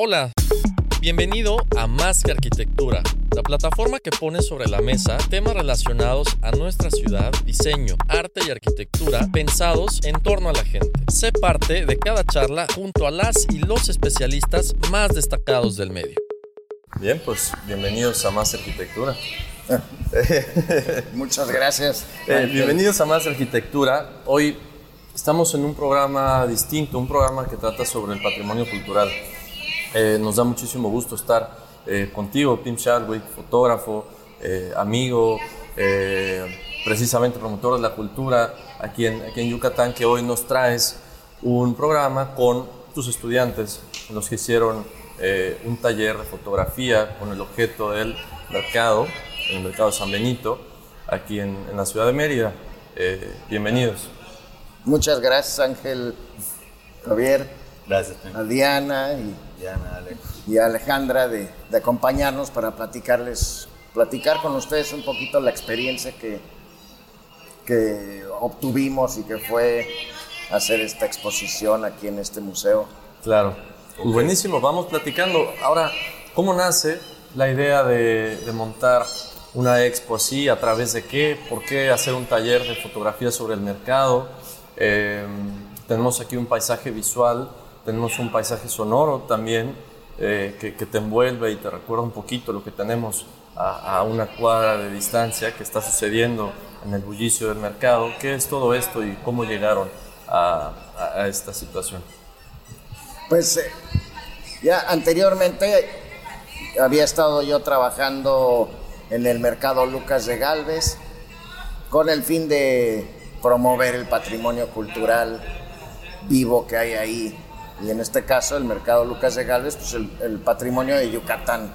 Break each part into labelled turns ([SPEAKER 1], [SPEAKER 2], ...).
[SPEAKER 1] Hola, bienvenido a Más que Arquitectura, la plataforma que pone sobre la mesa temas relacionados a nuestra ciudad, diseño, arte y arquitectura pensados en torno a la gente. Sé parte de cada charla junto a las y los especialistas más destacados del medio. Bien, pues bienvenidos a Más Arquitectura.
[SPEAKER 2] Muchas gracias.
[SPEAKER 1] Eh, bienvenidos a Más Arquitectura. Hoy estamos en un programa distinto, un programa que trata sobre el patrimonio cultural. Eh, nos da muchísimo gusto estar eh, contigo, Tim Chadwick, fotógrafo, eh, amigo, precisamente promotor de la cultura aquí en, aquí en Yucatán, que hoy nos traes un programa con tus estudiantes, los que hicieron un taller de fotografía con el objeto del mercado, el mercado San Benito, aquí en, en la ciudad de Mérida. Bienvenidos.
[SPEAKER 2] Muchas gracias, Ángel, Javier,
[SPEAKER 3] Gracias,
[SPEAKER 2] a Diana y,
[SPEAKER 3] Diana, Alex.
[SPEAKER 2] y a Alejandra de, de acompañarnos para platicarles, platicar con ustedes un poquito la experiencia que, que obtuvimos y que fue hacer esta exposición aquí en este museo.
[SPEAKER 1] Claro. Pues buenísimo, vamos platicando. Ahora, ¿cómo nace la idea de, de montar una expo así? ¿A través de qué? ¿Por qué hacer un taller de fotografía sobre el mercado? Eh, tenemos aquí un paisaje visual, tenemos un paisaje sonoro también eh, que, te envuelve y te recuerda un poquito lo que tenemos a, una cuadra de distancia que está sucediendo en el bullicio del mercado. ¿Qué es todo esto y cómo llegaron a esta situación?
[SPEAKER 2] Pues eh, ya anteriormente había estado yo trabajando en el mercado Lucas de Galvez con el fin de promover el patrimonio cultural vivo que hay ahí. Y en este caso el mercado Lucas de Galvez, pues el, patrimonio de Yucatán.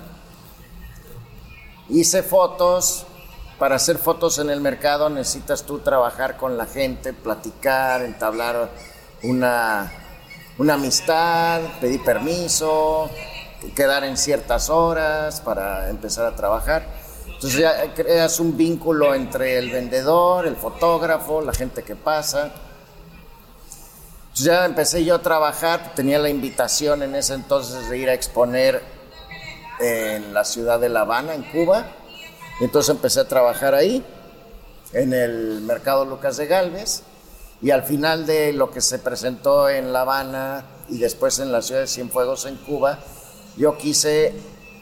[SPEAKER 2] Hice fotos. Para hacer fotos en el mercado necesitas tú trabajar con la gente, platicar, entablar una, una amistad, pedir permiso, quedar en ciertas horas para empezar a trabajar. Entonces ya creas un vínculo entre el vendedor, el fotógrafo, la gente que pasa. Entonces ya empecé yo a trabajar, tenía la invitación en ese entonces de ir a exponer en la ciudad de La Habana, en Cuba. Entonces empecé a trabajar ahí, en el mercado Lucas de Galvez. Y al final de lo que se presentó en La Habana y después en la ciudad de Cienfuegos, en Cuba, yo quise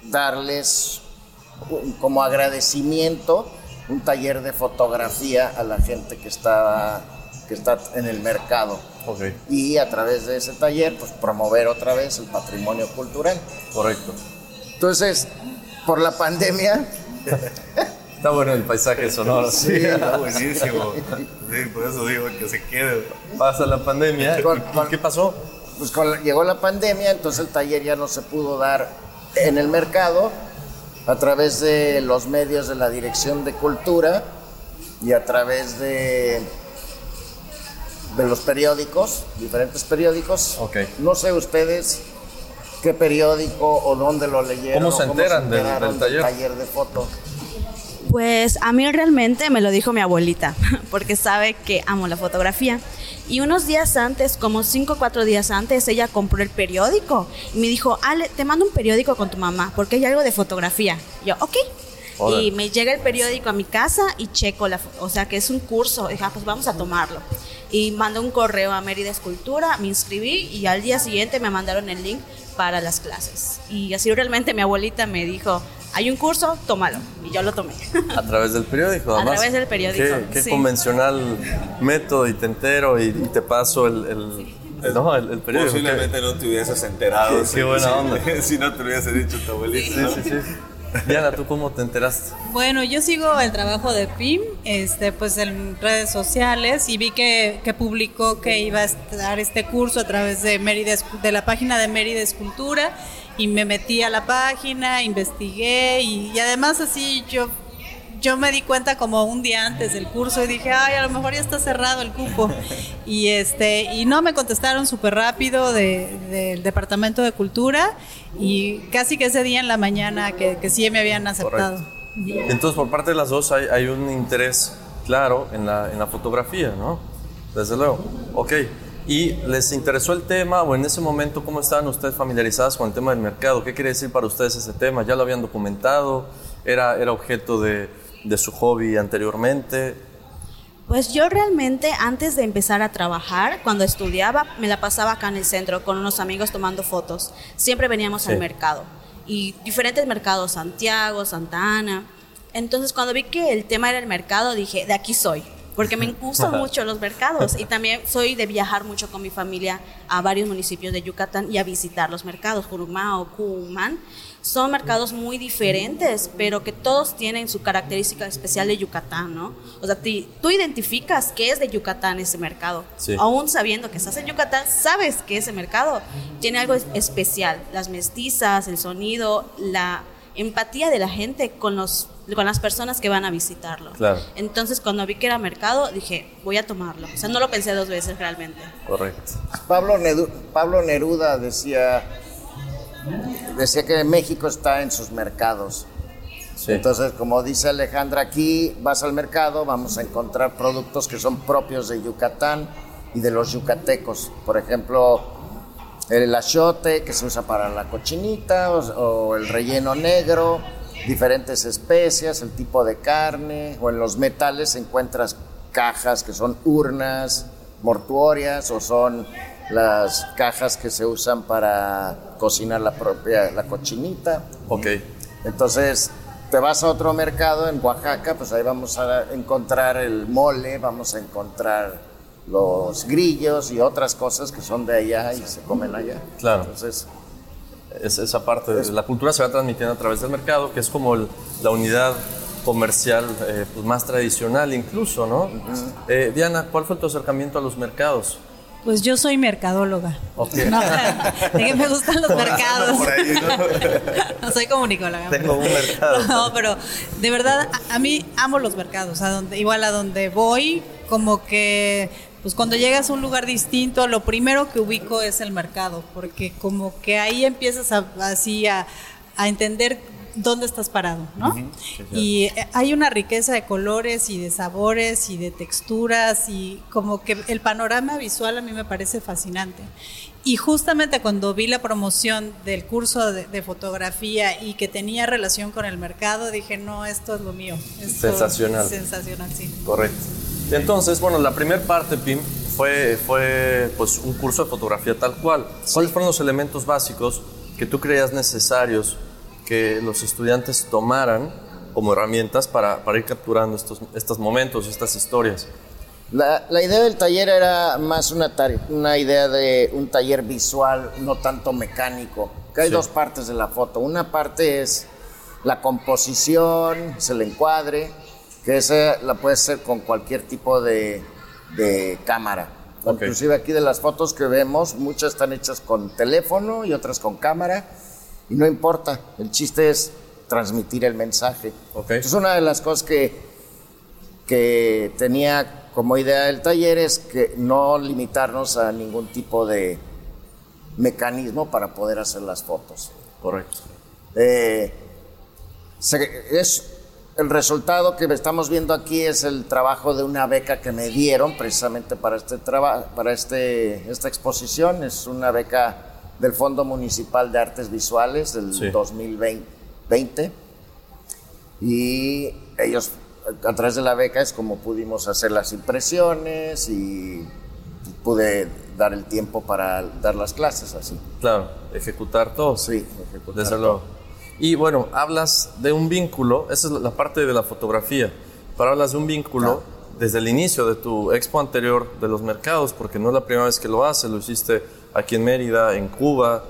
[SPEAKER 2] darles como agradecimiento un taller de fotografía a la gente que está, que está en el mercado. Y a través de ese taller, pues promover otra vez el patrimonio cultural.
[SPEAKER 1] correcto.
[SPEAKER 2] Entonces, por la pandemia,
[SPEAKER 1] Está bueno el paisaje sonoro.
[SPEAKER 2] Sí.
[SPEAKER 3] Está buenísimo. Sí, por eso digo que se quede.
[SPEAKER 1] Pasa la pandemia.
[SPEAKER 2] Con-
[SPEAKER 1] ¿Y
[SPEAKER 2] con-
[SPEAKER 1] ¿Qué pasó?
[SPEAKER 2] pues con llegó la pandemia, entonces el taller ya no se pudo dar en el mercado a través de los medios de la Dirección de Cultura y a través de, de los periódicos, diferentes periódicos.
[SPEAKER 1] Ok.
[SPEAKER 2] No sé ustedes qué periódico o dónde lo leyeron.
[SPEAKER 1] ¿Cómo se enteran del-
[SPEAKER 2] enteraron
[SPEAKER 1] del taller?
[SPEAKER 2] de foto.
[SPEAKER 4] Pues a mí realmente me lo dijo mi abuelita, porque sabe que amo la fotografía. Y unos días antes, como cinco o cuatro días antes, ella compró el periódico y me dijo, Ale, te mando un periódico con tu mamá, porque hay algo de fotografía. Yo, ok.
[SPEAKER 1] Órale.
[SPEAKER 4] Y me llega el periódico a mi casa y checo la, o sea, que es un curso. Y dije, ah, pues vamos a tomarlo. Y mandé un correo a Mérida Escultura, me inscribí y al día siguiente me mandaron el link para las clases. Y así realmente mi abuelita me dijo, hay un curso, tómalo. Y yo lo tomé.
[SPEAKER 1] A través del periódico,
[SPEAKER 4] A
[SPEAKER 1] además.
[SPEAKER 4] través del periódico,
[SPEAKER 1] Qué, qué
[SPEAKER 4] sí.
[SPEAKER 1] convencional método y te entero y, y te paso el, el- no, el, el periódico.
[SPEAKER 3] Posiblemente no te hubieses enterado.
[SPEAKER 1] Qué-
[SPEAKER 3] si-
[SPEAKER 1] qué buena
[SPEAKER 3] si-
[SPEAKER 1] onda.
[SPEAKER 3] Si no te lo hubiese dicho tu abuelita.
[SPEAKER 1] Sí,
[SPEAKER 3] ¿no?
[SPEAKER 1] sí, sí. Diana, ¿tú cómo te enteraste?
[SPEAKER 5] Bueno, yo sigo el trabajo de PIM este, pues en redes sociales y vi que, que publicó que iba a dar este curso a través de Mérida, de la página de Mérida Escultura y me metí a la página, investigué y, y además así yo yo me di cuenta como un día antes del curso y dije, ay, a lo mejor ya está cerrado el cupo. Y este, y no me contestaron súper rápido de, del Departamento de Cultura y casi que ese día en la mañana que, que sí me habían aceptado.
[SPEAKER 1] Entonces, por parte de las dos hay, hay un interés claro en la, en la fotografía, ¿no? Desde luego. Ok. ¿Y les interesó el tema o en ese momento cómo estaban ustedes familiarizadas con el tema del mercado? ¿Qué quiere decir para ustedes ese tema? ¿Ya lo habían documentado? ¿Era, era objeto de, de su hobby anteriormente?
[SPEAKER 4] Pues yo realmente antes de empezar a trabajar, cuando estudiaba, me la pasaba acá en el centro con unos amigos tomando fotos. Siempre veníamos
[SPEAKER 1] Sí.
[SPEAKER 4] al mercado y diferentes mercados, Santiago, Santa Ana. Entonces cuando vi que el tema era el mercado, dije, de aquí soy, porque me gustan mucho los mercados y también soy de viajar mucho con mi familia a varios municipios de Yucatán y a visitar los mercados, Jurumao, Cumán. Son mercados muy diferentes, pero que todos tienen su característica especial de Yucatán, ¿no? O sea, ti- tú identificas qué es de Yucatán ese mercado.
[SPEAKER 1] Sí.
[SPEAKER 4] Aún sabiendo que estás en Yucatán, sabes que ese mercado tiene algo es- especial. Las mestizas, el sonido, la empatía de la gente con, los, con las personas que van a visitarlo.
[SPEAKER 1] Claro.
[SPEAKER 4] Entonces, cuando vi que era mercado, dije, voy a tomarlo. O sea, no lo pensé dos veces realmente.
[SPEAKER 1] Correcto.
[SPEAKER 2] Pablo Neruda decía, decía que México está en sus mercados.
[SPEAKER 1] Sí.
[SPEAKER 2] Entonces, como dice Alejandra, aquí vas al mercado, vamos a encontrar productos que son propios de Yucatán y de los yucatecos. Por ejemplo, el achiote que se usa para la cochinita o, o el relleno negro, diferentes especias, el tipo de carne, o en los metales encuentras cajas que son urnas mortuorias o son las cajas que se usan para cocinar la propia la cochinita.
[SPEAKER 1] Ok.
[SPEAKER 2] Entonces, te vas a otro mercado en Oaxaca, pues ahí vamos a encontrar el mole, vamos a encontrar los grillos y otras cosas que son de allá y se comen allá.
[SPEAKER 1] Claro.
[SPEAKER 2] Entonces,
[SPEAKER 1] Es, esa parte la cultura se va transmitiendo a través del mercado, que es como el- la unidad comercial eh, pues, más tradicional incluso, ¿no? Eh, Diana, ¿cuál fue tu acercamiento a los mercados?
[SPEAKER 5] Pues yo soy mercadóloga.
[SPEAKER 1] Ok.
[SPEAKER 5] No, de que me gustan los mercados.
[SPEAKER 3] Por ahí, ¿no?
[SPEAKER 5] No soy comunicóloga.
[SPEAKER 1] Tengo un mercado.
[SPEAKER 5] No, pero de verdad a, a mí amo los mercados. A donde, igual a donde voy, como que pues cuando llegas a un lugar distinto, lo primero que ubico es el mercado, porque como que ahí empiezas a, así a, a entender dónde estás parado, ¿no? Y eh, hay una riqueza de colores y de sabores y de texturas y como que el panorama visual a mí me parece fascinante. Y justamente cuando vi la promoción del curso de, de fotografía y que tenía relación con el mercado, dije, no, esto es lo mío. Esto
[SPEAKER 1] Sensacional.
[SPEAKER 5] es Sensacional, sí.
[SPEAKER 1] Correcto. Y entonces, bueno, la primera parte, Pim, fue, fue pues, un curso de fotografía tal cual. ¿Cuáles fueron los elementos básicos que tú creías necesarios que los estudiantes tomaran como herramientas para, para ir capturando estos, estos momentos, estas historias?
[SPEAKER 2] la, la idea del taller era más una, una idea de un taller visual, no tanto mecánico. Que hay
[SPEAKER 1] Sí.
[SPEAKER 2] dos partes de la foto. Una parte es la composición, es el encuadre, que esa la puedes hacer con cualquier tipo de, de cámara.
[SPEAKER 1] Ok.
[SPEAKER 2] Inclusive aquí de las fotos que vemos, muchas están hechas con teléfono y otras con cámara. Y no importa, el chiste es transmitir el mensaje. Entonces una de las cosas que, que tenía como idea el taller es que no limitarnos a ningún tipo de mecanismo para poder hacer las fotos.
[SPEAKER 1] Correcto.
[SPEAKER 2] Eh, se- es, el resultado que estamos viendo aquí es el trabajo de una beca que me dieron precisamente para, este traba- para este, esta exposición. Es una beca del Fondo Municipal de Artes Visuales del
[SPEAKER 1] Sí.
[SPEAKER 2] 2020. Y ellos, a través de la beca, es como pudimos hacer las impresiones y pude dar el tiempo para dar las clases así.
[SPEAKER 1] Claro, ejecutar todo.
[SPEAKER 2] Sí, ejecutar
[SPEAKER 1] Desde luego. Y bueno, hablas de un vínculo, esa es la parte de la fotografía, pero hablas de un vínculo desde el inicio de tu expo anterior de los mercados, porque no es la primera vez que lo haces, lo hiciste aquí en Mérida, en Cuba.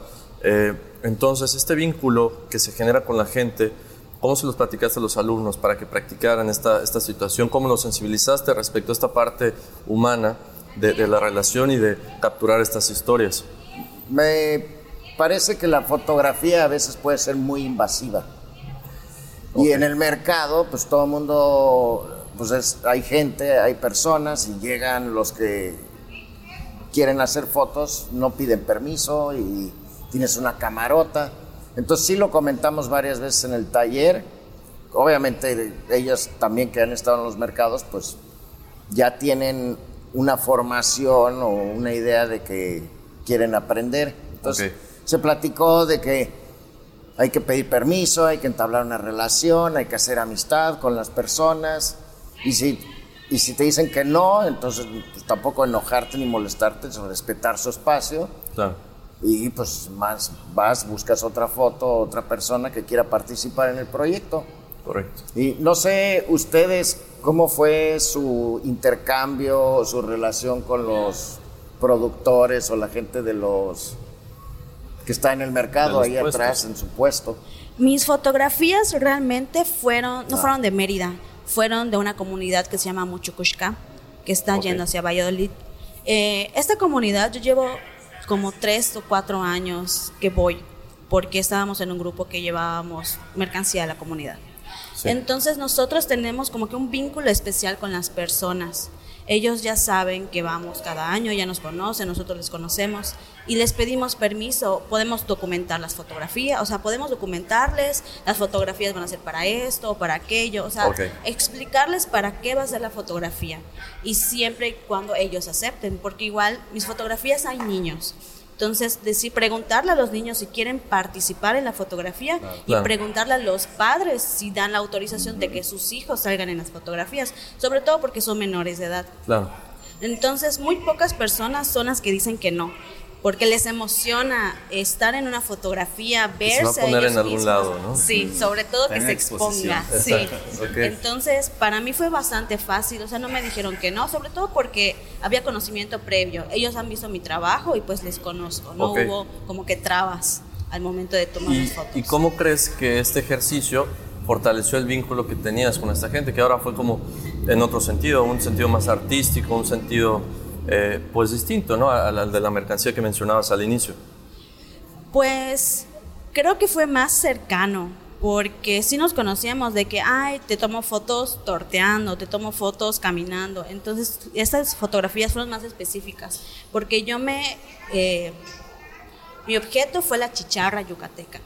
[SPEAKER 1] eh, entonces, este vínculo que se genera con la gente, ¿Cómo se los platicaste a los alumnos para que practicaran esta, esta situación? ¿Cómo los sensibilizaste respecto a esta parte humana de, de la relación y de capturar estas historias?
[SPEAKER 2] Me parece que la fotografía a veces puede ser muy invasiva. Y en el mercado, pues todo el mundo, pues es- hay gente, hay personas y llegan los que quieren hacer fotos, no piden permiso y tienes una camarota. Entonces sí lo comentamos varias veces en el taller. Obviamente ellos también que han estado en los mercados, pues ya tienen una formación o una idea de que quieren aprender. Entonces
[SPEAKER 1] Ok.
[SPEAKER 2] se platicó de que hay que pedir permiso, hay que entablar una relación, hay que hacer amistad con las personas. Y si, y si te dicen que no, entonces pues, tampoco enojarte ni molestarte, sino respetar su espacio.
[SPEAKER 1] Claro.
[SPEAKER 2] Y pues más vas, buscas otra foto, otra persona que quiera participar en el proyecto.
[SPEAKER 1] Correcto.
[SPEAKER 2] Y no sé, ustedes, ¿cómo fue su intercambio, su relación con los productores o la gente de los que está en el mercado ahí
[SPEAKER 1] puestos.
[SPEAKER 2] atrás en su puesto?
[SPEAKER 4] Mis fotografías realmente fueron,
[SPEAKER 1] Ah.
[SPEAKER 4] no fueron de Mérida, fueron de una comunidad que se llama Muchucushka, que está
[SPEAKER 1] Ok.
[SPEAKER 4] yendo hacia Valladolid. Eh, esta comunidad yo llevo como tres o cuatro años que voy, porque estábamos en un grupo que llevábamos mercancía a la comunidad.
[SPEAKER 1] Sí.
[SPEAKER 4] Entonces nosotros tenemos como que un vínculo especial con las personas. Ellos ya saben que vamos cada año, ya nos conocen, nosotros les conocemos y les pedimos permiso, podemos documentar las fotografías, o sea, podemos documentarles, las fotografías van a ser para esto, para aquello, o sea,
[SPEAKER 1] Ok.
[SPEAKER 4] explicarles para qué va a ser la fotografía y siempre y cuando ellos acepten, porque igual mis fotografías hay niños. Entonces, decir, preguntarle a los niños si quieren participar en la fotografía y
[SPEAKER 1] Claro.
[SPEAKER 4] preguntarle a los padres si dan la autorización de que sus hijos salgan en las fotografías, sobre todo porque son menores de edad.
[SPEAKER 1] Claro.
[SPEAKER 4] Entonces, muy pocas personas son las que dicen que no, porque les emociona estar en una fotografía,
[SPEAKER 1] Que se va a
[SPEAKER 4] verse
[SPEAKER 1] poner
[SPEAKER 4] ellos
[SPEAKER 1] en algún
[SPEAKER 4] mismos.
[SPEAKER 1] lado, ¿no?
[SPEAKER 4] Sí, sobre todo que
[SPEAKER 3] Está
[SPEAKER 4] se exponga. Sí.
[SPEAKER 1] Exacto, ok.
[SPEAKER 4] Entonces, para mí fue bastante fácil, o sea, no me dijeron que no, sobre todo porque había conocimiento previo. Ellos han visto mi trabajo y pues les conozco, no
[SPEAKER 1] Ok.
[SPEAKER 4] hubo como que trabas al momento de tomar
[SPEAKER 1] ¿Y,
[SPEAKER 4] las fotos.
[SPEAKER 1] ¿Y cómo crees que este ejercicio fortaleció el vínculo que tenías con esta gente, que ahora fue como en otro sentido, un sentido más artístico, un sentido eh, pues distinto, ¿no? Al, al de la mercancía que mencionabas al inicio.
[SPEAKER 4] Pues creo que fue más cercano, porque sí nos conocíamos de que, ay, te tomo fotos torteando, te tomo fotos caminando. Entonces, estas fotografías fueron más específicas, porque yo me... eh, mi objeto fue la chicharra yucateca.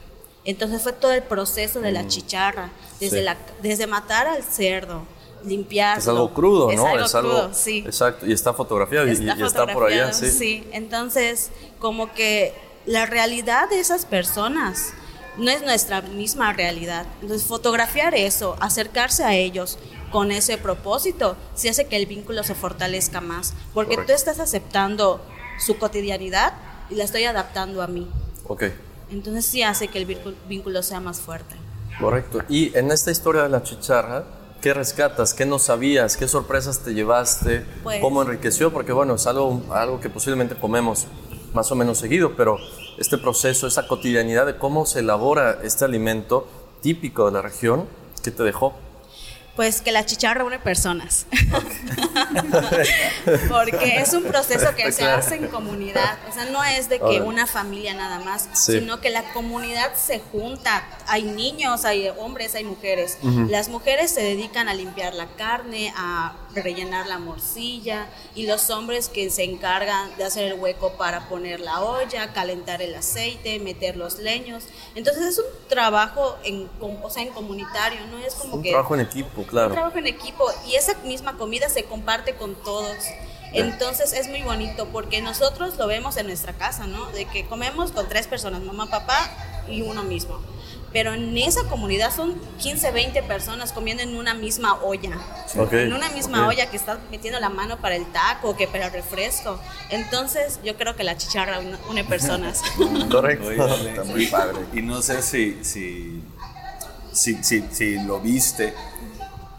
[SPEAKER 4] Entonces fue todo el proceso de la chicharra, desde,
[SPEAKER 1] Mm. Sí.
[SPEAKER 4] la, desde matar al cerdo, limpiarlo.
[SPEAKER 1] Es algo crudo,
[SPEAKER 4] Es
[SPEAKER 1] ¿no?
[SPEAKER 4] algo
[SPEAKER 1] es algo
[SPEAKER 4] crudo, sí.
[SPEAKER 1] Exacto, y está fotografiado y-
[SPEAKER 4] Está
[SPEAKER 1] y, y está por allá,
[SPEAKER 4] fotografiado,
[SPEAKER 1] sí.
[SPEAKER 4] Entonces, como que la realidad de esas personas no es nuestra misma realidad. Entonces, fotografiar eso, acercarse a ellos con ese propósito, sí hace que el vínculo se fortalezca más, porque
[SPEAKER 1] Correcto.
[SPEAKER 4] tú estás aceptando su cotidianidad y la estoy adaptando a mí.
[SPEAKER 1] Ok,
[SPEAKER 4] Entonces, sí hace que el vínculo sea más fuerte.
[SPEAKER 1] correcto. Y en esta historia de la chicharra, ¿qué rescatas? ¿Qué no sabías? ¿Qué sorpresas te llevaste?
[SPEAKER 4] Pues-
[SPEAKER 1] ¿Cómo enriqueció? Porque bueno, es algo, algo que posiblemente comemos más o menos seguido, pero este proceso, esa cotidianidad de cómo se elabora este alimento típico de la región, ¿qué te dejó?
[SPEAKER 4] Pues que la chicharra une personas. Porque es un proceso que se hace en comunidad. O sea, no es de que una familia nada más,
[SPEAKER 1] Sí.
[SPEAKER 4] sino que la comunidad se junta. Hay niños, hay hombres, hay mujeres. Las mujeres se dedican a limpiar la carne, a rellenar la morcilla, y los hombres que se encargan de hacer el hueco para poner la olla, calentar el aceite, meter los leños. Entonces es un trabajo en, o sea, en comunitario, no es como
[SPEAKER 1] Un
[SPEAKER 4] que
[SPEAKER 1] trabajo en equipo,
[SPEAKER 4] un
[SPEAKER 1] claro.
[SPEAKER 4] trabajo en equipo y esa misma comida se comparte con todos. Entonces es muy bonito porque nosotros lo vemos en nuestra casa, ¿no? De que comemos con tres personas, mamá, papá y uno mismo. Pero en esa comunidad son 15, 20 personas comiendo en una misma olla. En una misma olla que está metiendo la mano para el taco, que para el refresco. Entonces yo creo que la chicharra une- une personas.
[SPEAKER 1] Correcto.
[SPEAKER 3] Oye,
[SPEAKER 2] Está muy padre.
[SPEAKER 3] Y no sé si, si, si, si, si lo viste,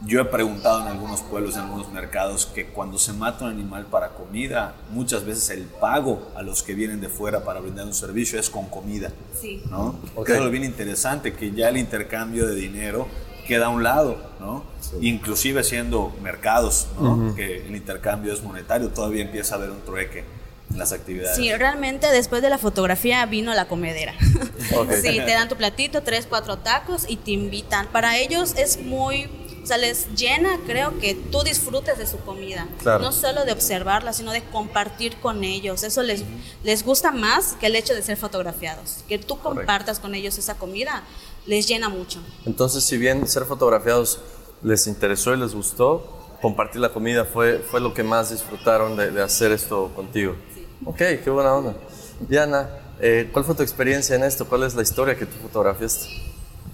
[SPEAKER 3] yo he preguntado en algunos pueblos, en algunos mercados, que cuando se mata un animal para comida, muchas veces el pago a los que vienen de fuera para brindar un servicio es con comida.
[SPEAKER 4] Sí.
[SPEAKER 3] ¿no?
[SPEAKER 1] Ok.
[SPEAKER 3] Que es lo bien interesante, que ya el intercambio de dinero queda a un lado, ¿no? Inclusive siendo mercados, ¿no? Que el intercambio es monetario, todavía empieza a haber un trueque en las actividades.
[SPEAKER 4] Sí, realmente después de la fotografía vino la comedera. Sí, te dan tu platito, tres, cuatro tacos y te invitan. Para ellos es muy, o sea, les llena, creo que tú disfrutes de su comida.
[SPEAKER 1] Claro.
[SPEAKER 4] No solo de observarla, sino de compartir con ellos. Eso les, les gusta más que el hecho de ser fotografiados. Que tú compartas con ellos esa comida, les llena mucho.
[SPEAKER 1] Entonces, si bien ser fotografiados les interesó y les gustó, compartir la comida fue, fue lo que más disfrutaron de, de hacer esto contigo. Ok, qué buena onda. Diana, eh, ¿cuál fue tu experiencia en esto? ¿Cuál es la historia que tú fotografiaste?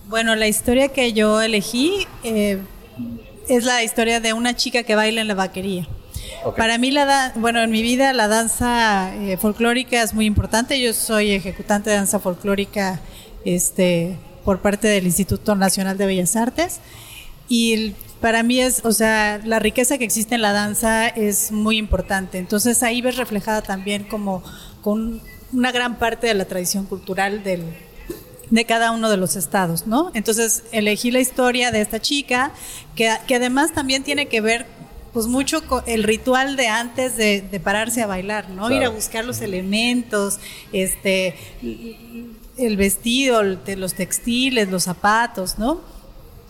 [SPEAKER 5] Bueno, la historia que yo elegí eh, es la historia de una chica que baila en la vaquería. Para mí, la bueno, en mi vida la danza eh, folclórica es muy importante. Yo soy ejecutante de danza folclórica este, por parte del Instituto Nacional de Bellas Artes. Y el- para mí es, o sea, la riqueza que existe en la danza es muy importante. Entonces ahí ves reflejada también como con una gran parte de la tradición cultural del, de cada uno de los estados, ¿no? Entonces elegí la historia de esta chica, que, que además también tiene que ver pues mucho con el ritual de antes de, de pararse a bailar, ¿no? Ir a buscar los elementos, este, el vestido, los textiles, los zapatos, ¿no?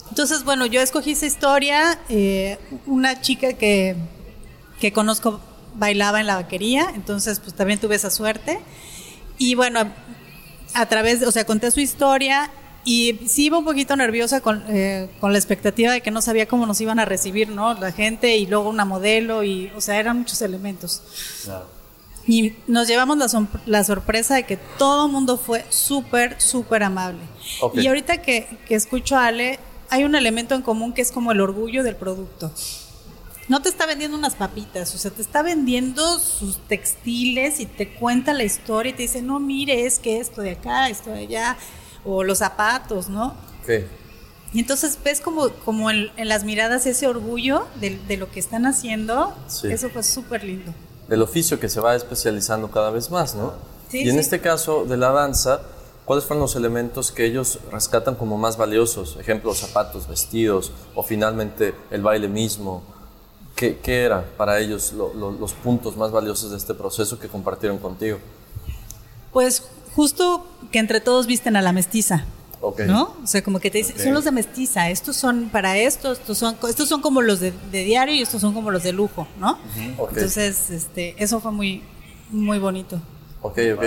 [SPEAKER 5] Entonces, bueno, yo escogí esa historia, eh, una chica que, que conozco bailaba en la vaquería, entonces pues también tuve esa suerte. Y bueno, a través, o sea, conté su historia y sí iba un poquito nerviosa con, eh, con la expectativa de que no sabía cómo nos iban a recibir, ¿no? La gente y luego una modelo y, o sea, eran muchos elementos. Y nos llevamos la, la sorpresa de que todo el mundo fue súper, súper amable. Y ahorita que, que escucho a Ale, hay un elemento en común que es como el orgullo del producto. No te está vendiendo unas papitas, o sea, te está vendiendo sus textiles y te cuenta la historia y te dice, no, mire, es que esto de acá, esto de allá, o los zapatos, ¿no?
[SPEAKER 1] Ok.
[SPEAKER 5] Y entonces ves como, como en, en las miradas ese orgullo de, de lo que están haciendo,
[SPEAKER 1] Sí.
[SPEAKER 5] eso fue súper lindo.
[SPEAKER 1] Del oficio que se va especializando cada vez más, ¿no?
[SPEAKER 5] Sí,
[SPEAKER 1] y en
[SPEAKER 5] sí.
[SPEAKER 1] este caso de la danza, ¿cuáles fueron los elementos que ellos rescatan como más valiosos? Ejemplo, zapatos, vestidos, o finalmente el baile mismo. ¿Qué, qué era para ellos lo- lo- los puntos más valiosos de este proceso que compartieron contigo?
[SPEAKER 5] Pues justo que entre todos visten a la mestiza.
[SPEAKER 1] Ok.
[SPEAKER 5] ¿No? O sea, como que te dicen, son los de mestiza, estos son para esto, estos son, estos son como los de, de diario y estos son como los de lujo, ¿no?
[SPEAKER 1] Ok.
[SPEAKER 5] Entonces, este, eso fue muy, muy bonito.
[SPEAKER 1] Ok, ok.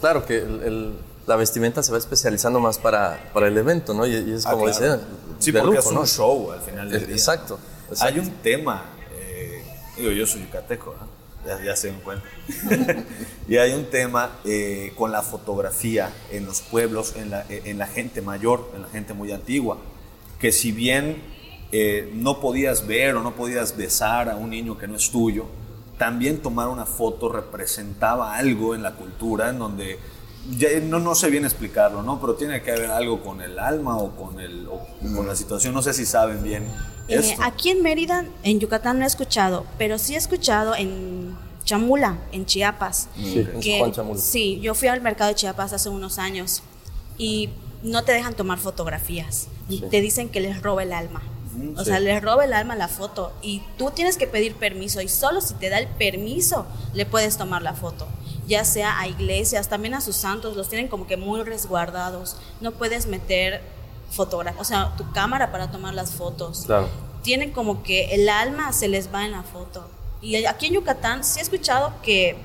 [SPEAKER 1] Claro que el- el- la vestimenta se va especializando más para, para el evento, ¿no? Y, y es
[SPEAKER 3] Ah,
[SPEAKER 1] como
[SPEAKER 3] claro.
[SPEAKER 1] decían,
[SPEAKER 3] Sí,
[SPEAKER 1] de
[SPEAKER 3] porque
[SPEAKER 1] lujo,
[SPEAKER 3] es
[SPEAKER 1] ¿no?
[SPEAKER 3] un show al final del
[SPEAKER 1] Eh,
[SPEAKER 3] día.
[SPEAKER 1] exacto, exacto.
[SPEAKER 3] Hay un tema, digo, yo soy yucateco, ¿no? ya, se dan cuenta. y hay un tema eh, con la fotografía en los pueblos, en la, en la gente mayor, en la gente muy antigua, que si bien eh, no podías ver o no podías besar a un niño que no es tuyo, también tomar una foto representaba algo en la cultura en donde ya no, no sé bien explicarlo, ¿no? Pero tiene que haber algo con el alma o con, el, o con la situación. No sé si saben bien
[SPEAKER 4] Eh,
[SPEAKER 3] esto.
[SPEAKER 4] aquí en Mérida, en Yucatán no he escuchado, pero sí he escuchado en Chamula, en Chiapas.
[SPEAKER 1] Sí, en
[SPEAKER 4] que-
[SPEAKER 1] Juan Chamula.
[SPEAKER 4] sí, yo fui al mercado de Chiapas hace unos años y no te dejan tomar fotografías. Te dicen que les roba el alma. O sea, les roba el alma la foto y tú tienes que pedir permiso y solo si te da el permiso le puedes tomar la foto. Ya sea a iglesias, también a sus santos, los tienen como que muy resguardados. No puedes meter fotografía, o sea, tu cámara para tomar las fotos
[SPEAKER 1] Claro.
[SPEAKER 4] tienen como que el alma se les va en la foto. Y aquí en Yucatán sí he escuchado que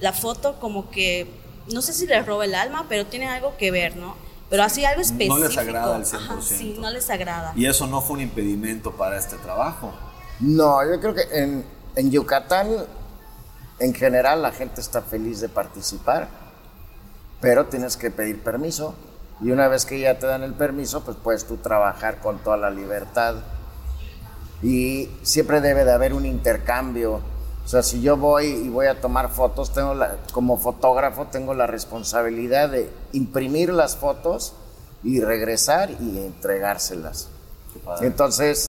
[SPEAKER 4] la foto como que, no sé si les roba el alma, pero tiene algo que ver, ¿no? Pero así algo específico.
[SPEAKER 3] les agrada al 100%.
[SPEAKER 4] Ajá, sí, no les agrada.
[SPEAKER 3] Y eso no fue un impedimento para este trabajo.
[SPEAKER 2] No, yo creo que en, en Yucatán, en general, la gente está feliz de participar, pero tienes que pedir permiso. Y una vez que ya te dan el permiso, pues puedes tú trabajar con toda la libertad. Y siempre debe de haber un intercambio. O sea, si yo voy y voy a tomar fotos, tengo la, como fotógrafo tengo la responsabilidad de imprimir las fotos y regresar y entregárselas. Entonces,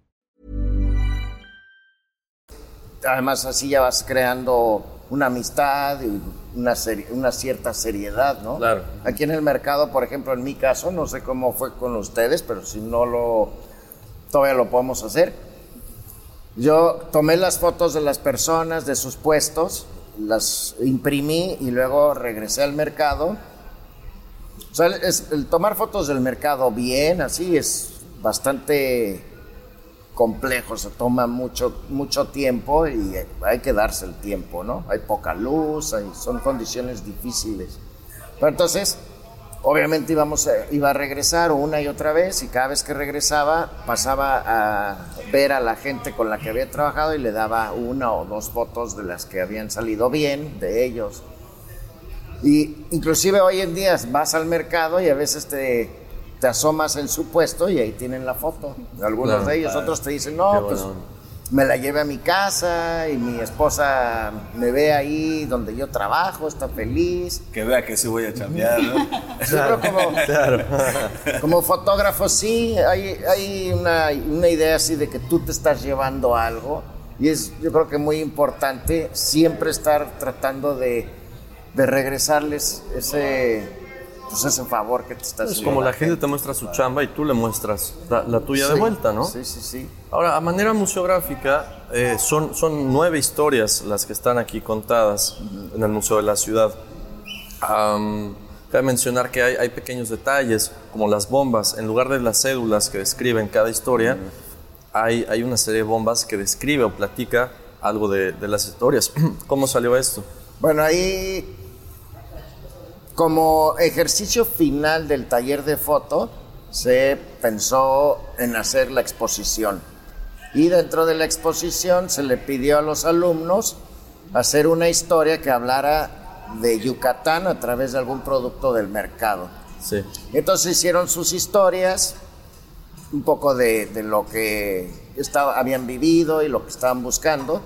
[SPEAKER 2] Además, así ya vas creando una amistad y una, una cierta seriedad, ¿no?
[SPEAKER 1] Claro.
[SPEAKER 2] Aquí en el mercado, por ejemplo, en mi caso, no sé cómo fue con ustedes, pero si no lo... todavía lo podemos hacer. Yo tomé las fotos de las personas, de sus puestos, las imprimí y luego regresé al mercado. O sea, es- el tomar fotos del mercado bien, así, es bastante complejo, se toma mucho, mucho tiempo y hay que darse el tiempo, ¿no? Hay poca luz, hay- son condiciones difíciles. Pero entonces, obviamente íbamos a- iba a regresar una y otra vez y cada vez que regresaba pasaba a ver a la gente con la que había trabajado y le daba una o dos fotos de las que habían salido bien de ellos. Y inclusive hoy en día vas al mercado y a veces te, te asomas en su puesto y ahí tienen la foto. Algunos
[SPEAKER 1] Claro,
[SPEAKER 2] de ellos,
[SPEAKER 1] claro.
[SPEAKER 2] otros te dicen, no, pues me la llevé a mi casa y mi esposa me ve ahí donde yo trabajo, está feliz.
[SPEAKER 3] Que vea que sí voy a chambear, ¿no?
[SPEAKER 2] Yo creo como, como fotógrafo sí, hay, hay una, una idea así de que tú te estás llevando algo y es yo creo que muy importante siempre estar tratando de, de regresarles ese, pues ese favor que te estás
[SPEAKER 1] Es
[SPEAKER 2] haciendo
[SPEAKER 1] como
[SPEAKER 2] a
[SPEAKER 1] la gente te muestra su chamba y tú le muestras la, la tuya de
[SPEAKER 2] Sí,
[SPEAKER 1] vuelta, ¿no?
[SPEAKER 2] Sí, sí, sí.
[SPEAKER 1] Ahora, a manera museográfica, eh, son, son nueve historias las que están aquí contadas en el Museo de la Ciudad. Cabe mencionar que hay, hay pequeños detalles, como las bombas. En lugar de las cédulas que describen cada historia, hay, hay una serie de bombas que describe o platica algo de, de las historias. ¿Cómo salió esto?
[SPEAKER 2] Bueno, ahí como ejercicio final del taller de foto se pensó en hacer la exposición. Y dentro de la exposición se le pidió a los alumnos hacer una historia que hablara de Yucatán a través de algún producto del mercado.
[SPEAKER 1] Sí.
[SPEAKER 2] Entonces hicieron sus historias, un poco de, de lo que estaba, habían vivido y lo que estaban buscando.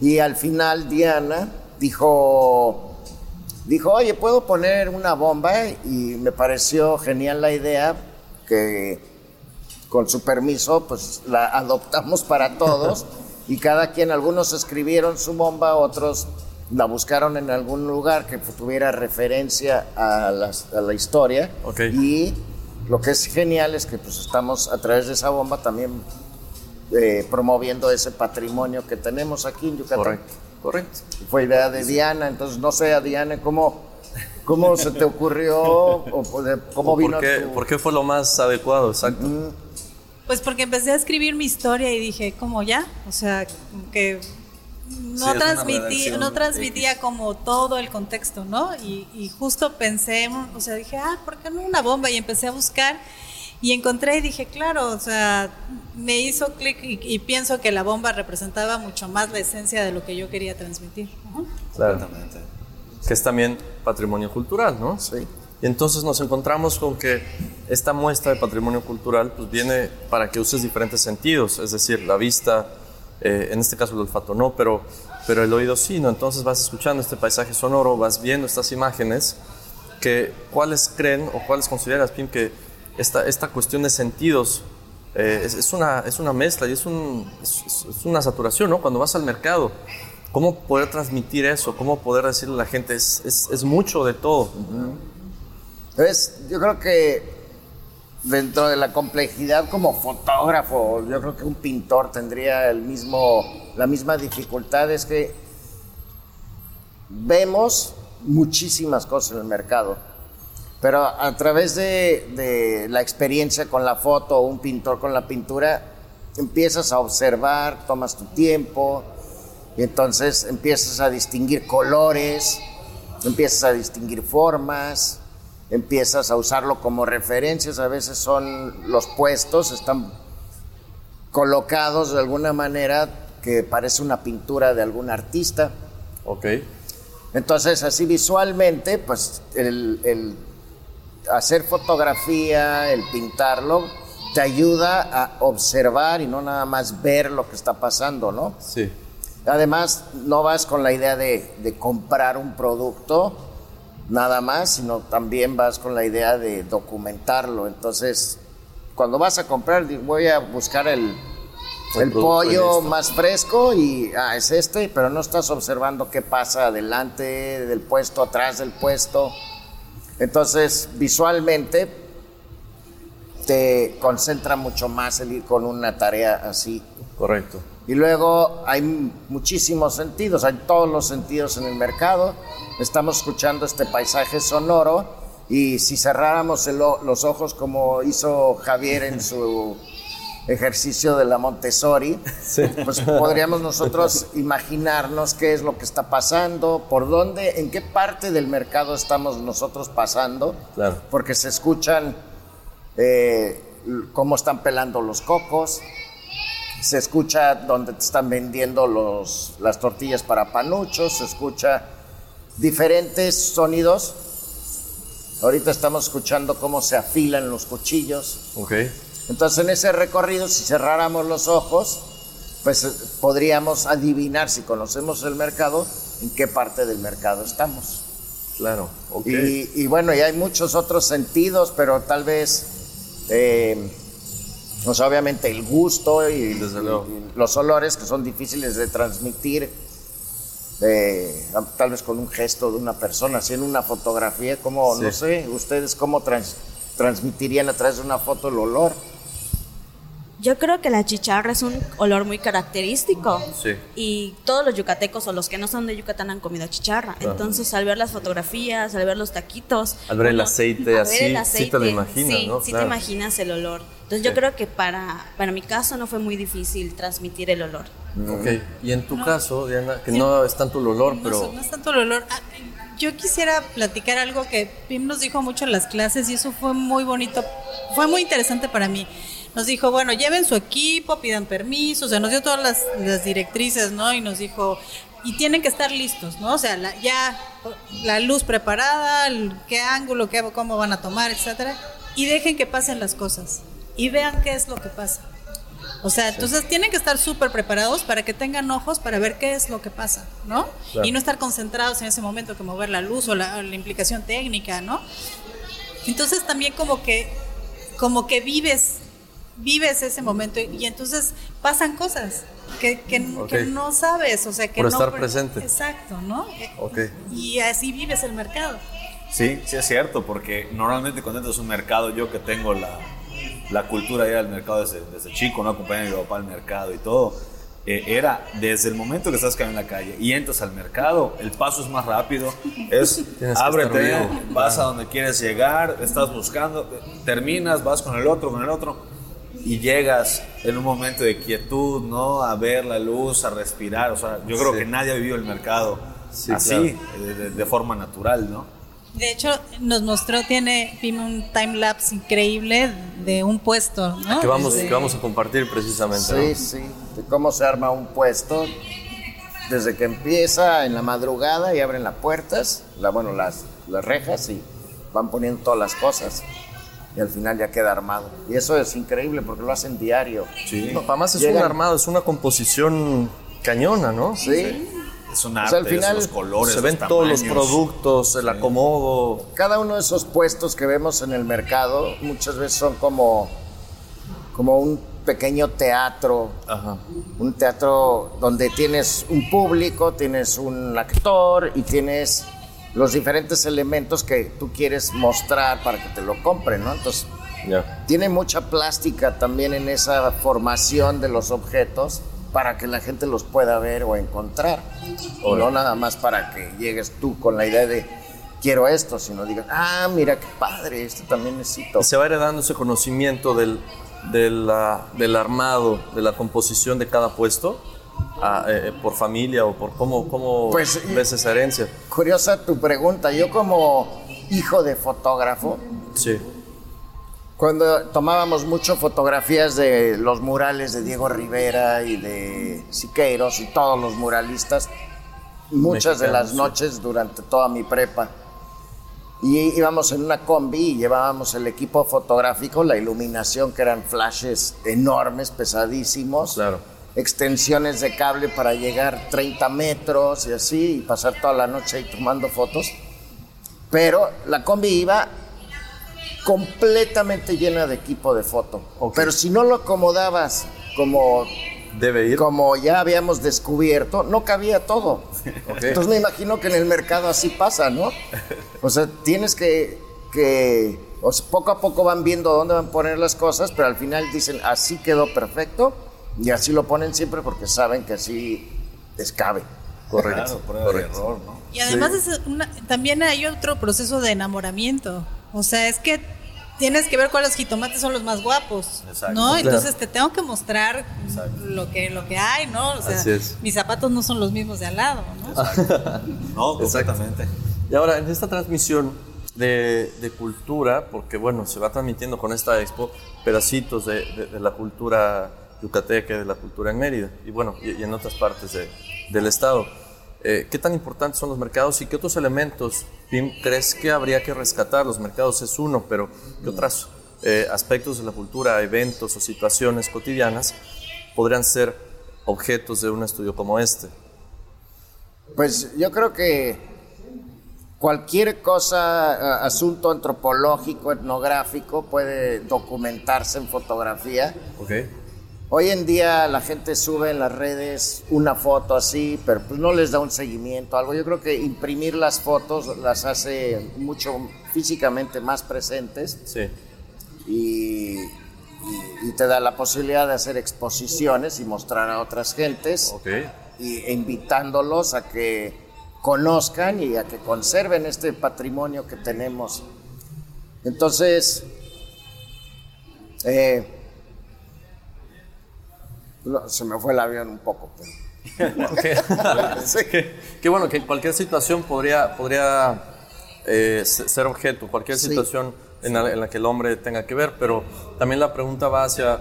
[SPEAKER 2] Y al final Diana dijo, dijo, oye, ¿puedo poner una bomba? Y me pareció genial la idea que con su permiso pues la adoptamos para todos y cada quien, algunos escribieron su bomba, otros la buscaron en algún lugar que tuviera referencia a, las- a la historia y lo que es genial es que pues estamos a través de esa bomba también eh, promoviendo ese patrimonio que tenemos aquí en Yucatán.
[SPEAKER 1] Correcto. Correcto.
[SPEAKER 2] Fue idea de Diana, entonces no sé, Diana, ¿cómo, cómo se te ocurrió o cómo
[SPEAKER 1] ¿Por
[SPEAKER 2] vino
[SPEAKER 1] qué,
[SPEAKER 2] tu-
[SPEAKER 1] por qué fue lo más adecuado? Exacto.
[SPEAKER 5] Pues porque empecé a escribir mi historia y dije, como ya, o sea, que no,
[SPEAKER 3] Sí,
[SPEAKER 5] transmití, no transmitía
[SPEAKER 3] X.
[SPEAKER 5] como todo el contexto, ¿no? Y, y justo pensé, o sea, dije, ah, ¿por qué no una bomba? Y empecé a buscar y encontré y dije, claro, o sea, me hizo clic y, y pienso que la bomba representaba mucho más la esencia de lo que yo quería transmitir. Ujú.
[SPEAKER 1] Claro.
[SPEAKER 3] Exactamente.
[SPEAKER 1] Que es también patrimonio cultural, ¿no?
[SPEAKER 2] Sí.
[SPEAKER 1] Y entonces nos encontramos con que esta muestra de patrimonio cultural pues viene para que uses diferentes sentidos, es decir, la vista, eh, en este caso el olfato no, pero, pero el oído sí, ¿no? Entonces vas escuchando este paisaje sonoro, vas viendo estas imágenes, que cuáles creen o cuáles consideras, Pim, que esta, esta cuestión de sentidos eh, es, es una, es una mezcla y es, un, es, es- una saturación, ¿no? Cuando vas al mercado, ¿cómo poder transmitir eso? ¿Cómo poder decirle a la gente? Es mucho de todo.
[SPEAKER 2] Entonces, yo creo que dentro de la complejidad como fotógrafo, yo creo que un pintor tendría el mismo, la misma dificultad, es que vemos muchísimas cosas en el mercado, pero a través de, de la experiencia con la foto o un pintor con la pintura, empiezas a observar, tomas tu tiempo, y entonces empiezas a distinguir colores, empiezas a distinguir formas, empiezas a usarlo como referencias, a veces son los puestos, están colocados de alguna manera que parece una pintura de algún artista.
[SPEAKER 1] Ok.
[SPEAKER 2] Entonces, así visualmente, pues el, el hacer fotografía, el pintarlo, te ayuda a observar y no nada más ver lo que está pasando, ¿no?
[SPEAKER 1] Sí.
[SPEAKER 2] Además, no vas con la idea de, de comprar un producto nada más, sino también vas con la idea de documentarlo. Entonces, cuando vas a comprar, voy a buscar el,
[SPEAKER 1] El
[SPEAKER 2] pollo más fresco y ah, es este, pero no estás observando qué pasa adelante del puesto, atrás del puesto. Entonces, visualmente te concentra mucho más el ir con una tarea así.
[SPEAKER 1] Correcto.
[SPEAKER 2] Y luego hay muchísimos sentidos, hay todos los sentidos en el mercado. Estamos escuchando este paisaje sonoro y si cerráramos el los ojos como hizo Javier en su ejercicio de la Montessori, pues podríamos nosotros imaginarnos qué es lo que está pasando, por dónde, en qué parte del mercado estamos nosotros pasando,
[SPEAKER 1] Claro.
[SPEAKER 2] porque se escuchan eh, cómo están pelando los cocos, se escucha donde te están vendiendo los, las tortillas para panuchos, se escucha diferentes sonidos. Ahorita estamos escuchando cómo se afilan los cuchillos.
[SPEAKER 1] Ok.
[SPEAKER 2] Entonces en ese recorrido, si cerráramos los ojos, pues eh, podríamos adivinar si conocemos el mercado, en qué parte del mercado estamos.
[SPEAKER 1] Claro.
[SPEAKER 2] Y, y bueno, y hay muchos otros sentidos, pero tal vez, eh, pues obviamente el gusto y, los olores que son difíciles de transmitir, eh, tal vez con un gesto de una persona, así en una fotografía, como,
[SPEAKER 1] Sí.
[SPEAKER 2] no sé, ustedes cómo trans- transmitirían a través de una foto el olor.
[SPEAKER 4] Yo creo que la chicharra es un olor muy característico.
[SPEAKER 1] Sí.
[SPEAKER 4] Y todos los yucatecos o los que no son de Yucatán han comido chicharra. Entonces, al ver las fotografías, al ver los taquitos.
[SPEAKER 1] Al ver el aceite así,
[SPEAKER 4] ver el
[SPEAKER 1] sí te lo
[SPEAKER 4] aceite,
[SPEAKER 1] imaginas,
[SPEAKER 4] sí,
[SPEAKER 1] ¿no?
[SPEAKER 4] Sí,
[SPEAKER 1] Claro.
[SPEAKER 4] te imaginas el olor. Entonces, yo creo que para, para mi caso no fue muy difícil transmitir el olor.
[SPEAKER 1] Ok. Y en tu caso, Diana, que no es tanto el olor,
[SPEAKER 5] No,
[SPEAKER 1] pero
[SPEAKER 5] no es tanto el olor. Ah, Yo quisiera platicar algo que Pim nos dijo mucho en las clases y eso fue muy bonito, fue muy interesante para mí. Nos dijo, bueno, lleven su equipo, pidan permiso, o sea, nos dio todas las, las directrices, ¿no? Y nos dijo, y tienen que estar listos, ¿no? O sea, la- ya la luz preparada, el- qué ángulo, qué, cómo van a tomar, etcétera, y dejen que pasen las cosas y vean qué es lo que pasa. O sea, entonces tienen que estar súper preparados para que tengan ojos para ver qué es lo que pasa, ¿no?
[SPEAKER 1] Claro.
[SPEAKER 5] Y no estar concentrados en ese momento que mover la luz o la, la implicación técnica, ¿no? Entonces también como que, como que vives, vives ese momento y, y entonces pasan cosas que, que, no sabes, o sea, que
[SPEAKER 1] Por
[SPEAKER 5] no...
[SPEAKER 1] estar presente.
[SPEAKER 5] Exacto, ¿no?
[SPEAKER 1] Ok.
[SPEAKER 5] Y así vives el mercado.
[SPEAKER 3] Sí, sí es cierto, porque normalmente cuando entras a un mercado, yo que tengo la, la cultura de ir al mercado desde, desde chico, ¿no? Acompañar a mi papá al mercado y todo, eh, era desde el momento que estás caminando en la calle y entras al mercado, el paso es más rápido, es ábrete, vas a donde quieres llegar, estás buscando, terminas, vas con el otro, con el otro y llegas en un momento de quietud, ¿no? A ver la luz, a respirar, o sea, yo creo
[SPEAKER 1] Sí.
[SPEAKER 3] que nadie ha vivido el mercado
[SPEAKER 1] Sí,
[SPEAKER 3] así,
[SPEAKER 1] claro.
[SPEAKER 3] de- de- de forma natural, ¿no?
[SPEAKER 5] De hecho, nos mostró, tiene Pim, un time lapse increíble de un puesto, ¿no?
[SPEAKER 1] que vamos,
[SPEAKER 5] Desde-
[SPEAKER 1] que vamos a compartir precisamente.
[SPEAKER 2] Sí,
[SPEAKER 1] ¿no?
[SPEAKER 2] sí, de cómo se arma un puesto desde que empieza en la madrugada y abren las puertas, la, bueno, las, las rejas y van poniendo todas las cosas. Y al final ya queda armado. Y eso es increíble porque lo hacen diario.
[SPEAKER 3] Sí.
[SPEAKER 1] No, además es
[SPEAKER 2] Llegan-
[SPEAKER 1] un armado, es una composición cañona, ¿no?
[SPEAKER 2] Sí.
[SPEAKER 3] Es un
[SPEAKER 2] O
[SPEAKER 3] arte,
[SPEAKER 2] sea, al final
[SPEAKER 3] los colores,
[SPEAKER 1] Se ven
[SPEAKER 3] los
[SPEAKER 1] todos los productos, el acomodo.
[SPEAKER 2] Cada uno de esos puestos que vemos en el mercado muchas veces son como, como un pequeño teatro
[SPEAKER 1] Ajá.
[SPEAKER 2] un teatro donde tienes un público, tienes un actor y tienes los diferentes elementos que tú quieres mostrar para que te lo compren, ¿no? Entonces,
[SPEAKER 1] Ya.
[SPEAKER 2] tiene mucha plástica también en esa formación de los objetos para que la gente los pueda ver o encontrar. O no nada más para que llegues tú con la idea de quiero esto, sino digas, ah, mira qué padre, esto también necesito.
[SPEAKER 1] Se va heredando ese conocimiento del, de la- del armado, de la composición de cada puesto, a- eh, por familia o por cómo, cómo
[SPEAKER 2] Pues,
[SPEAKER 1] ves esa herencia.
[SPEAKER 2] Curiosa tu pregunta. Yo como hijo de fotógrafo,
[SPEAKER 1] Sí,
[SPEAKER 2] Cuando tomábamos mucho fotografías de los murales de Diego Rivera y de Siqueiros y todos los muralistas, muchas de las
[SPEAKER 1] Mexicanos, sí.
[SPEAKER 2] noches durante toda mi prepa. Y íbamos en una combi y llevábamos el equipo fotográfico, la iluminación, que eran flashes enormes, pesadísimos.
[SPEAKER 1] Claro.
[SPEAKER 2] Extensiones de cable para llegar 30 metros y así, y pasar toda la noche ahí tomando fotos. Pero la combi iba completamente llena de equipo de foto. Pero si no lo acomodabas como,
[SPEAKER 1] debe ir.
[SPEAKER 2] como ya habíamos descubierto, no cabía todo.
[SPEAKER 1] Ok.
[SPEAKER 2] Entonces me imagino que en el mercado así pasa, ¿no? O sea, tienes que, que o sea, poco a poco van viendo dónde van a poner las cosas, pero al final dicen, así quedó perfecto, y así lo ponen siempre porque saben que así les cabe.
[SPEAKER 1] Correcto.
[SPEAKER 3] Claro, prueba
[SPEAKER 1] correcto.
[SPEAKER 3] de error, ¿no?
[SPEAKER 5] Y además es una- también hay otro proceso de enamoramiento. O sea, es que tienes que ver cuáles jitomates son los más guapos,
[SPEAKER 3] Exacto.
[SPEAKER 5] ¿no?
[SPEAKER 1] Claro.
[SPEAKER 5] Entonces te tengo que mostrar lo que lo que hay, ¿no? O sea,
[SPEAKER 1] Así es.
[SPEAKER 5] mis zapatos no son los mismos de al lado, ¿no?
[SPEAKER 3] No, completamente.
[SPEAKER 1] Y ahora, en esta transmisión de, de cultura, porque bueno, se va transmitiendo con esta expo pedacitos de, de- de la cultura yucateca, de la cultura en Mérida, y bueno, y, y en otras partes de- del estado. Eh, ¿Qué tan importantes son los mercados y qué otros elementos, Pim, crees que habría que rescatar? Los mercados es uno, pero ¿qué otros eh, aspectos de la cultura, eventos o situaciones cotidianas podrían ser objetos de un estudio como este?
[SPEAKER 2] Pues yo creo que cualquier cosa, asunto antropológico, etnográfico, puede documentarse en fotografía.
[SPEAKER 1] ¿Ok?
[SPEAKER 2] Hoy en día la gente sube en las redes una foto así, pero pues no les da un seguimiento, algo. Yo creo que imprimir las fotos las hace mucho físicamente más presentes
[SPEAKER 1] Sí.
[SPEAKER 2] y, y- y te da la posibilidad de hacer exposiciones y mostrar a otras gentes
[SPEAKER 1] Ok.
[SPEAKER 2] y, e invitándolos a que conozcan y a que conserven este patrimonio que tenemos. Entonces, eh, no, se me fue el avión un poco. pero- Sí.
[SPEAKER 1] que bueno, que cualquier situación podría, podría eh, se- ser objeto, cualquier
[SPEAKER 2] Sí.
[SPEAKER 1] situación en la, en la que el hombre tenga que ver, pero también la pregunta va hacia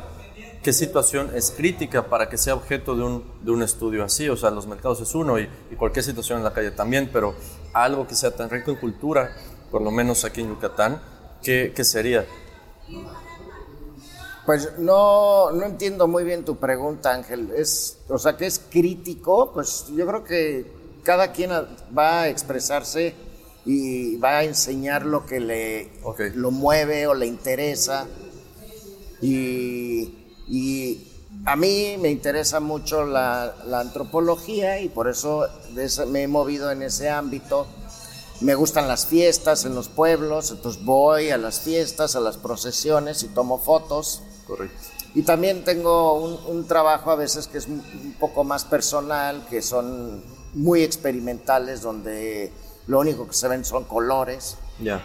[SPEAKER 1] qué situación es crítica para que sea objeto de un, de un estudio así. O sea, los mercados es uno y, y cualquier situación en la calle también, pero algo que sea tan rico en cultura, por lo menos aquí en Yucatán, ¿qué, qué sería?
[SPEAKER 2] Pues no, no entiendo muy bien tu pregunta, Ángel. Es, o sea, que es crítico, pues yo creo que cada quien va a expresarse y va a enseñar lo que le
[SPEAKER 1] Ok.
[SPEAKER 2] lo mueve o le interesa. Y, y a mí me interesa mucho la, la antropología y por eso me he movido en ese ámbito. Me gustan las fiestas en los pueblos, entonces voy a las fiestas, a las procesiones y tomo fotos.
[SPEAKER 1] Correcto.
[SPEAKER 2] Y también tengo un, un trabajo a veces que es un, poco más personal, que son muy experimentales, donde lo único que se ven son colores.
[SPEAKER 1] Ya.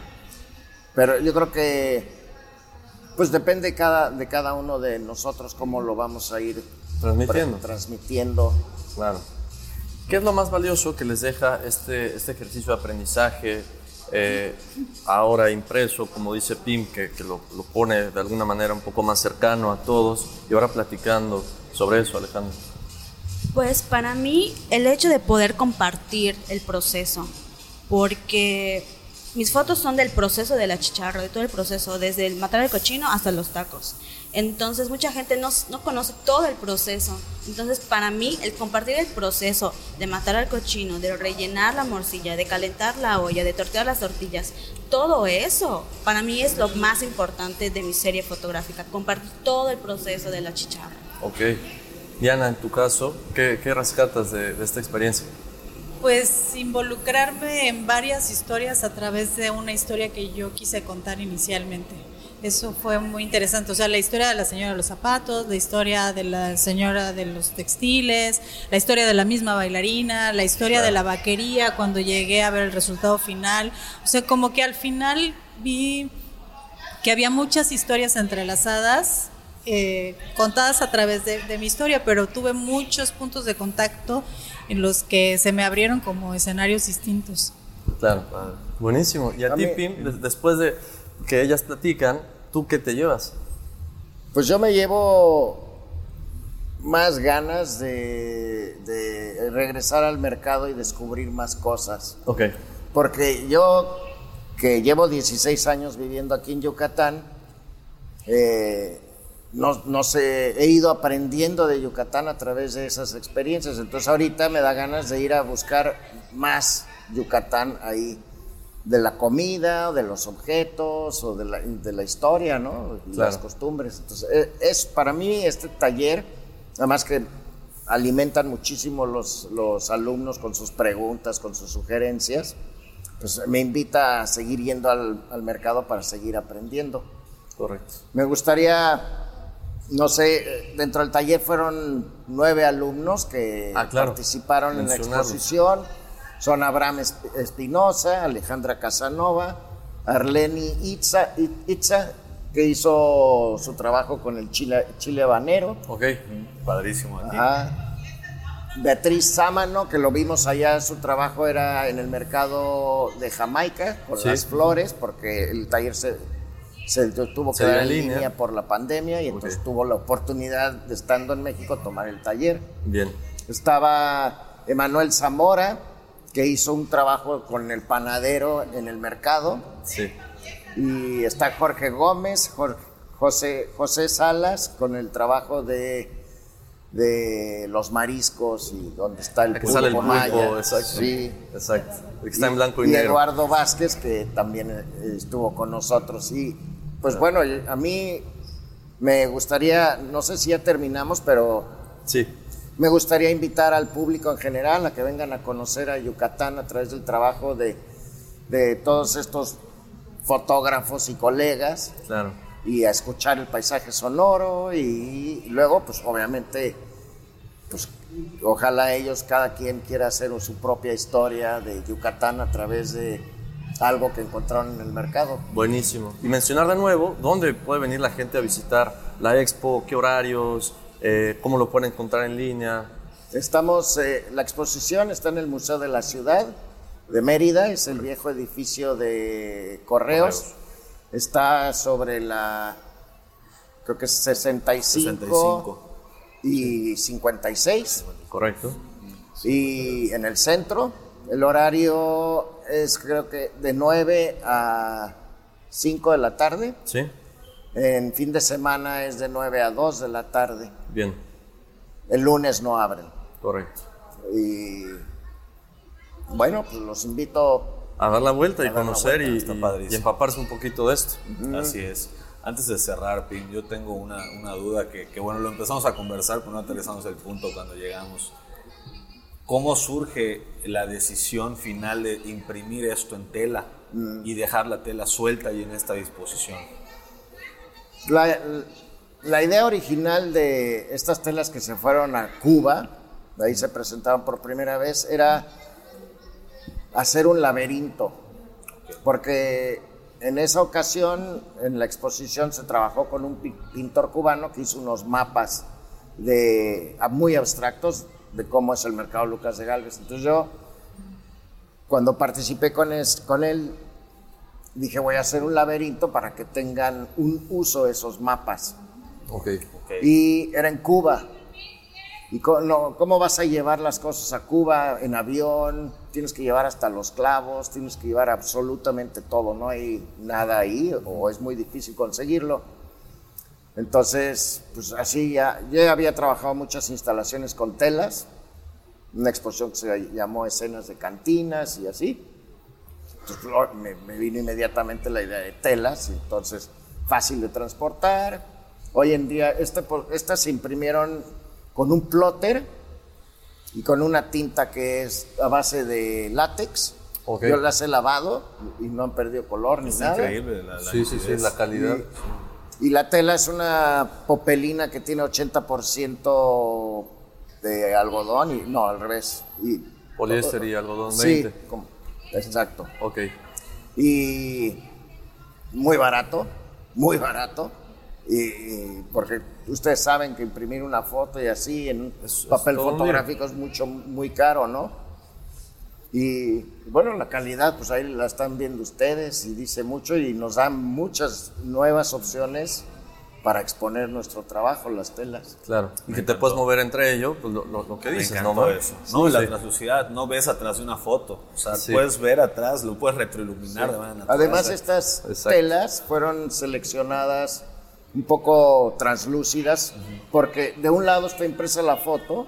[SPEAKER 2] Pero yo creo que pues depende cada, de cada uno de nosotros cómo lo vamos a ir
[SPEAKER 1] Transmitiendo.
[SPEAKER 2] tra- transmitiendo.
[SPEAKER 1] Claro. ¿Qué es lo más valioso que les deja este, este ejercicio de aprendizaje eh, ahora impreso, como dice Pim, que, lo pone de alguna manera un poco más cercano a todos y ahora platicando sobre eso, Alejandro?
[SPEAKER 4] Pues para mí el hecho de poder compartir el proceso, porque mis fotos son del proceso de la chicharra, de todo el proceso, desde el matar al cochino hasta los tacos. Entonces mucha gente no, no conoce todo el proceso. Entonces para mí el compartir el proceso de matar al cochino, de rellenar la morcilla, de calentar la olla, de tortear las tortillas, todo eso para mí es lo más importante de mi serie fotográfica, compartir todo el proceso de la chicharra.
[SPEAKER 1] Ok. Diana, en tu caso, ¿qué, rescatas de esta experiencia?
[SPEAKER 5] Pues involucrarme en varias historias a través de una historia que yo quise contar inicialmente. Eso fue muy interesante. O sea, la historia de la señora de los zapatos, la historia de la señora de los textiles, la historia de la misma bailarina, la historia de la vaquería cuando llegué a ver el resultado final. O sea, como que al final vi que había muchas historias entrelazadas, eh, contadas a través de, de mi historia, pero tuve muchos puntos de contacto en los que se me abrieron como escenarios distintos.
[SPEAKER 1] Claro. Buenísimo. Y a,
[SPEAKER 2] A
[SPEAKER 1] ti,
[SPEAKER 2] mí-
[SPEAKER 1] Pim, des- después de que ellas platican, ¿tú qué te llevas?
[SPEAKER 2] Pues yo me llevo más ganas de, de regresar al mercado y descubrir más cosas.
[SPEAKER 1] Ok.
[SPEAKER 2] Porque yo, que llevo 16 años viviendo aquí en Yucatán, eh, no, no sé, he ido aprendiendo de Yucatán a través de esas experiencias. Entonces ahorita me da ganas de ir a buscar más Yucatán ahí, de la comida, de los objetos, o de la, de la historia, ¿no?
[SPEAKER 1] Claro.
[SPEAKER 2] las costumbres. Entonces, eh, es para mí este taller, además que alimentan muchísimo los, los alumnos con sus preguntas, con sus sugerencias, pues me invita a seguir yendo al, al mercado para seguir aprendiendo.
[SPEAKER 1] Correcto.
[SPEAKER 2] Me gustaría, no sé, eh, dentro del taller fueron nueve alumnos que
[SPEAKER 1] Ah, claro.
[SPEAKER 2] participaron en la exposición. Son Abraham Esp- Espinosa, Alejandra Casanova, Arleni Itza, It- Itza, que hizo su trabajo con el chile, chile habanero.
[SPEAKER 1] Ok.
[SPEAKER 3] Padrísimo aquí.
[SPEAKER 2] Ajá. Beatriz Sámano, que lo vimos allá, su trabajo era en el mercado de Jamaica, con
[SPEAKER 1] Sí.
[SPEAKER 2] las flores, porque el taller se, se tuvo que dar en línea.
[SPEAKER 1] línea.
[SPEAKER 2] por la pandemia y entonces
[SPEAKER 1] Ok.
[SPEAKER 2] tuvo la oportunidad de estando en México tomar el taller.
[SPEAKER 1] Bien.
[SPEAKER 2] Estaba Emanuel Zamora, que hizo un trabajo con el panadero en el mercado.
[SPEAKER 1] Sí.
[SPEAKER 2] Y está Jorge Gómez, Jorge- José, José Salas con el trabajo de, de los mariscos y donde está el
[SPEAKER 1] Que sale el
[SPEAKER 2] pulpo
[SPEAKER 1] pulpo,
[SPEAKER 2] maya.
[SPEAKER 1] exacto.
[SPEAKER 2] Sí.
[SPEAKER 1] Exacto. Está en blanco y, negro.
[SPEAKER 2] Eduardo Vázquez, que también eh, estuvo con nosotros. Y pues bueno, a mí me gustaría, no sé si ya terminamos, pero
[SPEAKER 1] Sí.
[SPEAKER 2] me gustaría invitar al público en general a que vengan a conocer a Yucatán a través del trabajo de, de todos estos fotógrafos y colegas
[SPEAKER 1] Claro.
[SPEAKER 2] y a escuchar el paisaje sonoro y, luego pues obviamente pues ojalá ellos cada quien quiera hacer su propia historia de Yucatán a través de algo que encontraron en el mercado.
[SPEAKER 1] Buenísimo. Y mencionar de nuevo dónde puede venir la gente a visitar la expo, qué horarios, eh, cómo lo pueden encontrar en línea.
[SPEAKER 2] Estamos, eh, la exposición está en el Museo de la Ciudad de Mérida, es el viejo edificio de Correos. Está sobre la, creo que es 65,
[SPEAKER 3] 65.
[SPEAKER 2] y 56,
[SPEAKER 1] Correcto.
[SPEAKER 2] y en el centro. El horario es creo que de 9 a 5 de la tarde.
[SPEAKER 1] Sí.
[SPEAKER 2] En fin de semana es de 9 a 2 de la tarde.
[SPEAKER 1] Bien.
[SPEAKER 2] El lunes no abren.
[SPEAKER 1] Correcto.
[SPEAKER 2] Y bueno, pues los invito.
[SPEAKER 1] A dar la vuelta y conocer
[SPEAKER 2] vuelta,
[SPEAKER 1] y, y empaparse un poquito de esto.
[SPEAKER 3] Así es. Antes de cerrar, Pim, yo tengo una, una duda que, que, bueno, lo empezamos a conversar, pero no aterrizamos el punto cuando llegamos. ¿Cómo surge la decisión final de imprimir esto en tela y dejar la tela suelta y en esta disposición?
[SPEAKER 2] La, la idea original de estas telas que se fueron a Cuba, de ahí se presentaron por primera vez, era hacer un laberinto. Porque en esa ocasión, en la exposición, se trabajó con un pi- pintor cubano que hizo unos mapas de, muy abstractos de cómo es el mercado Lucas de Galvez. Entonces yo, cuando participé con, es- con él, dije voy a hacer un laberinto para que tengan un uso esos mapas.
[SPEAKER 1] Ok.
[SPEAKER 2] Y era en Cuba. ¿Y co- no, cómo vas a llevar las cosas a Cuba en avión? Tienes que llevar hasta los clavos, tienes que llevar absolutamente todo, no hay nada ahí o es muy difícil conseguirlo. Entonces, pues así ya, yo ya había trabajado muchas instalaciones con telas, una exposición que se llamó Escenas de Cantinas y así. Entonces, me, me vino inmediatamente la idea de telas, entonces fácil de transportar. Hoy en día, este estas se imprimieron con un plotter y con una tinta que es a base de látex.
[SPEAKER 1] Ok.
[SPEAKER 2] Yo las he lavado y no han perdido color ni
[SPEAKER 3] Es
[SPEAKER 2] nada.
[SPEAKER 3] increíble la, la
[SPEAKER 1] Sí, sí, sí, la calidad.
[SPEAKER 2] Y la tela es una popelina que tiene 80% de algodón y no, al revés. Y,
[SPEAKER 1] Poliéster y algodón
[SPEAKER 2] Sí,
[SPEAKER 1] 20.
[SPEAKER 2] como- exacto.
[SPEAKER 1] Ok.
[SPEAKER 2] Y muy barato, muy barato. Y, y porque ustedes saben que imprimir una foto y así en un
[SPEAKER 1] Es-
[SPEAKER 2] papel fotográfico es mucho, muy caro, ¿no? Y bueno, la calidad, pues ahí la están viendo ustedes y dice mucho y nos dan muchas nuevas opciones para exponer nuestro trabajo, las telas.
[SPEAKER 1] Claro. Y que te puedes mover entre ellos, pues lo, lo- lo que dices, ¿no? man?
[SPEAKER 3] eso. No, y la
[SPEAKER 1] Sí.
[SPEAKER 3] translucidad, no ves atrás de una foto. O sea,
[SPEAKER 1] Sí.
[SPEAKER 3] puedes ver atrás, lo puedes retroiluminar de manera natural.
[SPEAKER 2] Además, estas
[SPEAKER 1] Exacto.
[SPEAKER 2] telas fueron seleccionadas un poco translúcidas, porque de un lado está impresa la foto,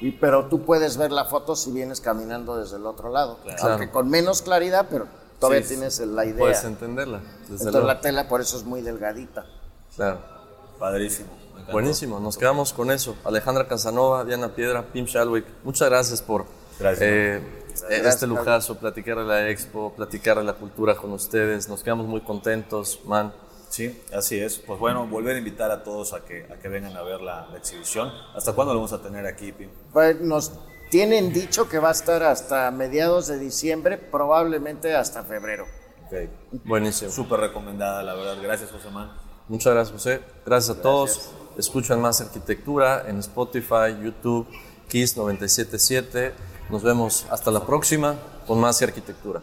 [SPEAKER 2] y, pero tú puedes ver la foto si vienes caminando desde el otro lado.
[SPEAKER 1] Claro.
[SPEAKER 2] Aunque con menos claridad, pero todavía
[SPEAKER 1] Sí,
[SPEAKER 2] tienes la idea.
[SPEAKER 1] Puedes entenderla. Desde
[SPEAKER 2] Entonces
[SPEAKER 1] luego.
[SPEAKER 2] la tela por eso es muy delgadita.
[SPEAKER 1] Claro.
[SPEAKER 3] Padrísimo.
[SPEAKER 1] Buenísimo, nos quedamos con eso. Alejandra Casanova, Diana Piedra, Pim Shalwick, muchas gracias por
[SPEAKER 3] Gracias.
[SPEAKER 1] eh,
[SPEAKER 2] Gracias,
[SPEAKER 1] este lujazo, platicar de la expo, platicar de la cultura con ustedes. Nos quedamos muy contentos, man.
[SPEAKER 3] Sí, así es. Pues bueno, volver a invitar a todos a que, a que vengan a ver la, la exhibición. ¿Hasta cuándo lo vamos a tener aquí, Pim?
[SPEAKER 2] Pues nos tienen dicho que va a estar hasta mediados de diciembre, probablemente hasta febrero.
[SPEAKER 3] Ok.
[SPEAKER 1] Buenísimo.
[SPEAKER 3] Súper recomendada, la verdad. Gracias, José Man.
[SPEAKER 1] Muchas gracias, José. Gracias a todos. Escuchan más arquitectura en Spotify, YouTube, Kiss 977. Nos vemos hasta la próxima con más arquitectura.